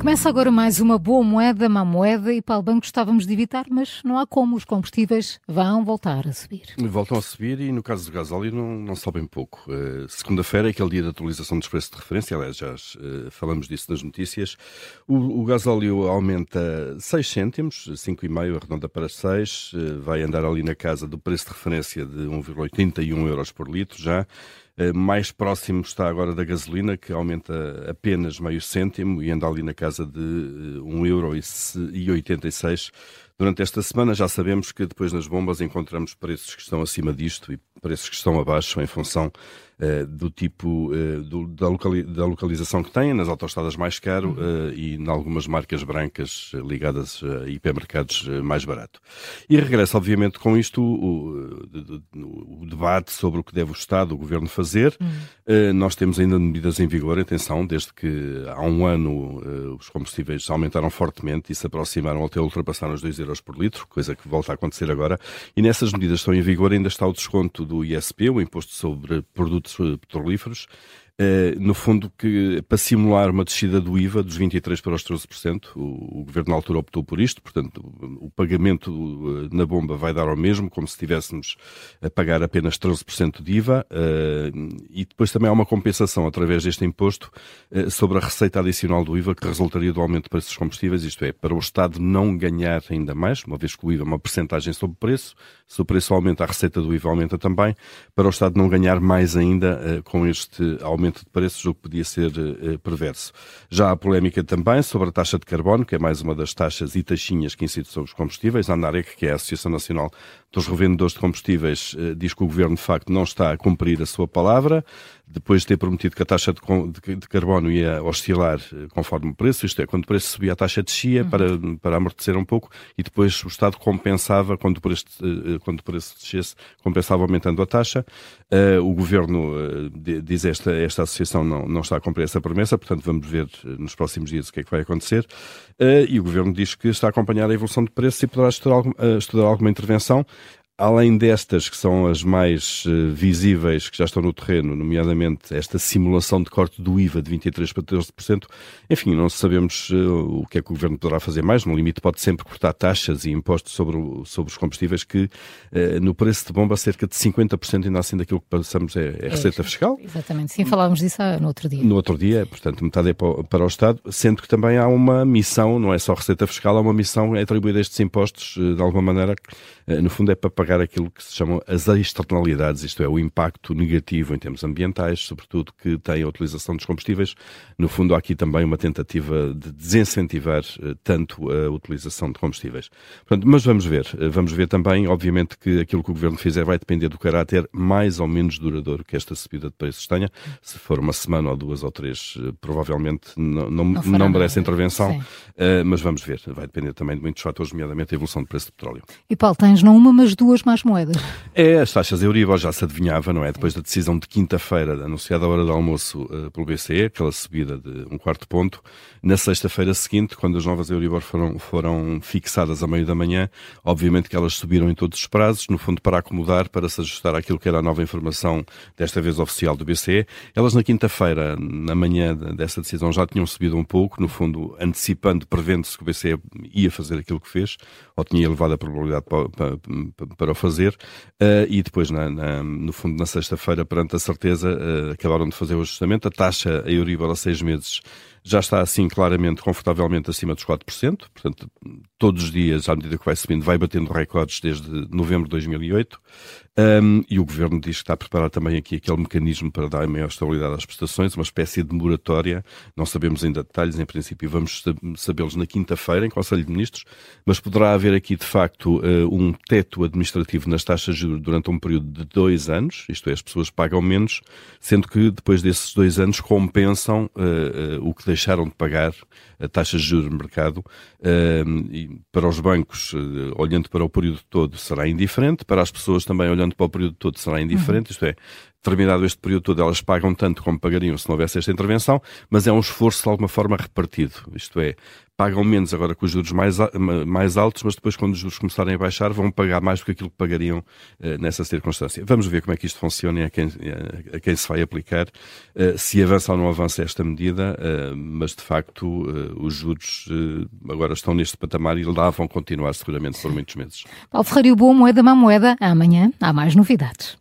Começa agora mais uma boa moeda, má moeda e para o banco estávamos de evitar, mas não há como. Os combustíveis vão voltar a subir. Voltam a subir e no caso do gasóleo não, não sobem pouco. Uh, Segunda-feira é aquele dia de atualização dos preços de referência, aliás já uh, falamos disso nas notícias. O, o gasóleo aumenta 6 cêntimos, 5,5 arredonda para 6, uh, vai andar ali na casa do preço de referência de 1,81 euros por litro já. Eh, mais próximo está agora da gasolina, que aumenta apenas meio cêntimo e anda ali na casa de 1,86€ eh, Durante esta semana já sabemos que depois nas bombas encontramos preços que estão acima disto e preços que estão abaixo em função uh, do tipo uh, do, da, locali da, localização que têm, nas autostradas mais caro uh, e em algumas marcas brancas ligadas a hipermercados mais barato. E regressa, obviamente, com isto o, o, o, debate sobre o que deve o Estado, o Governo fazer. Uhum. nós temos ainda medidas em vigor, atenção, desde que há um ano os combustíveis aumentaram fortemente e se aproximaram até ultrapassar os 2 euros por litro, coisa que volta a acontecer agora. E nessas medidas estão em vigor ainda está o desconto do ISP, o Imposto sobre Produtos Petrolíferos, no fundo, que para simular uma descida do IVA dos 23% para os 13%, o, o Governo na altura optou por isto, portanto, o, o pagamento uh, na bomba vai dar ao mesmo, como se estivéssemos a pagar apenas 13% de IVA, uh, e depois também há uma compensação através deste imposto uh, sobre a receita adicional do IVA que resultaria do aumento de preços dos combustíveis, isto é, para o Estado não ganhar ainda mais, uma vez que o IVA é uma percentagem sobre o preço, se o preço aumenta, a receita do IVA aumenta também, para o Estado não ganhar mais ainda com este aumento aumento de preços, o que podia ser uh, perverso. Já há polémica também sobre a taxa de carbono, que é mais uma das taxas e taxinhas que incide sobre os combustíveis. A ANAREC, que é a Associação Nacional dos Revendedores de Combustíveis, uh, diz que o Governo, de facto, não está a cumprir a sua palavra depois de ter prometido que a taxa de, de, de, carbono ia oscilar eh, conforme o preço, isto é, quando o preço subia, a taxa descia uhum. para, para amortecer um pouco e depois o Estado compensava, quando o preço, eh, quando o preço descesse, compensava aumentando a taxa. Uh, o Governo, diz esta, esta associação, não, não está a cumprir essa promessa, portanto vamos ver nos próximos dias o que é que vai acontecer. Uh, e o Governo diz que está a acompanhar a evolução de preços e poderá estudar, estudar alguma intervenção além destas que são as mais uh, visíveis que já estão no terreno, nomeadamente esta simulação de corte do IVA de 23% para 13%, enfim, não sabemos uh, o que é que o Governo poderá fazer mais. No limite, pode sempre cortar taxas e impostos sobre, o, sobre os combustíveis, que uh, no preço de bomba, cerca de 50% ainda assim daquilo que passamos é, é receita é, fiscal. Exatamente, sim, falávamos disso no outro dia. No outro dia, portanto, metade é para, para o Estado, sendo que também há uma missão, não é só receita fiscal, há uma missão é atribuir estes impostos, de alguma maneira, no fundo é para pagar pagar aquilo que se chamam as externalidades, isto é, o impacto negativo em termos ambientais, sobretudo que tem a utilização dos combustíveis. No fundo, há aqui também uma tentativa de desincentivar uh, tanto a utilização de combustíveis. Portanto, mas vamos ver. Uh, vamos ver também, obviamente, que aquilo que o Governo fizer vai depender do caráter mais ou menos duradouro que esta subida de preços tenha. Se for uma semana ou duas ou três, uh, provavelmente não, não, não, não merece intervenção, mas vamos ver. Vai depender também de muitos fatores, nomeadamente a evolução do preço do petróleo. E Paulo, tens não uma, mas duas mais moedas. É, as taxas Euribor já se adivinhava, não é? Depois da decisão de quinta-feira, anunciada à hora do almoço uh, pelo BCE, aquela subida de um quarto ponto, na sexta-feira seguinte, quando as novas Euribor foram, foram fixadas a meio da manhã, obviamente que elas subiram em todos os prazos, no fundo para acomodar, para se ajustar àquilo que era a nova informação, desta vez oficial do BCE. Elas na quinta-feira, na manhã dessa decisão, já tinham subido um pouco, no fundo antecipando, prevendo-se que o BCE ia fazer aquilo que fez, ou tinha elevado a probabilidade para, para, para o fazer, uh, e depois, na, na, no fundo, na sexta-feira, perante a certeza, uh, acabaram de fazer o ajustamento. A taxa, a Euribor a seis meses, já está assim claramente, confortavelmente acima dos 4%, portanto, todos os dias, à medida que vai subindo, vai batendo recordes desde novembro de 2008, um, e o Governo diz que está a preparar também aqui aquele mecanismo para dar maior estabilidade às prestações, uma espécie de moratória, não sabemos ainda detalhes, em princípio vamos sabê-los na quinta-feira, em Conselho de Ministros, mas poderá haver aqui, de facto, uh, um teto administrativo nas taxas de juros durante um período de dois anos, isto é, as pessoas pagam menos, sendo que depois desses dois anos compensam uh, uh, o que deixaram de pagar a taxas de juros no mercado. e para os bancos, eh, olhando para o período todo, será indiferente. Para as pessoas também, olhando para o período todo, será indiferente. Uhum. Isto é, terminado este período todo, elas pagam tanto como pagariam se não houvesse esta intervenção, mas é um esforço de alguma forma repartido. Isto é, pagam menos agora com os juros mais, mais altos, mas depois, quando os juros começarem a baixar, vão pagar mais do que aquilo que pagariam nessa circunstância. Vamos ver como é que isto funciona e a quem, a quem se vai aplicar, se avança ou não avança esta medida, mas de facto os juros agora estão neste patamar e lá vão continuar seguramente por muitos meses. Paulo Ferreira, boa moeda, má moeda. Amanhã há mais novidades.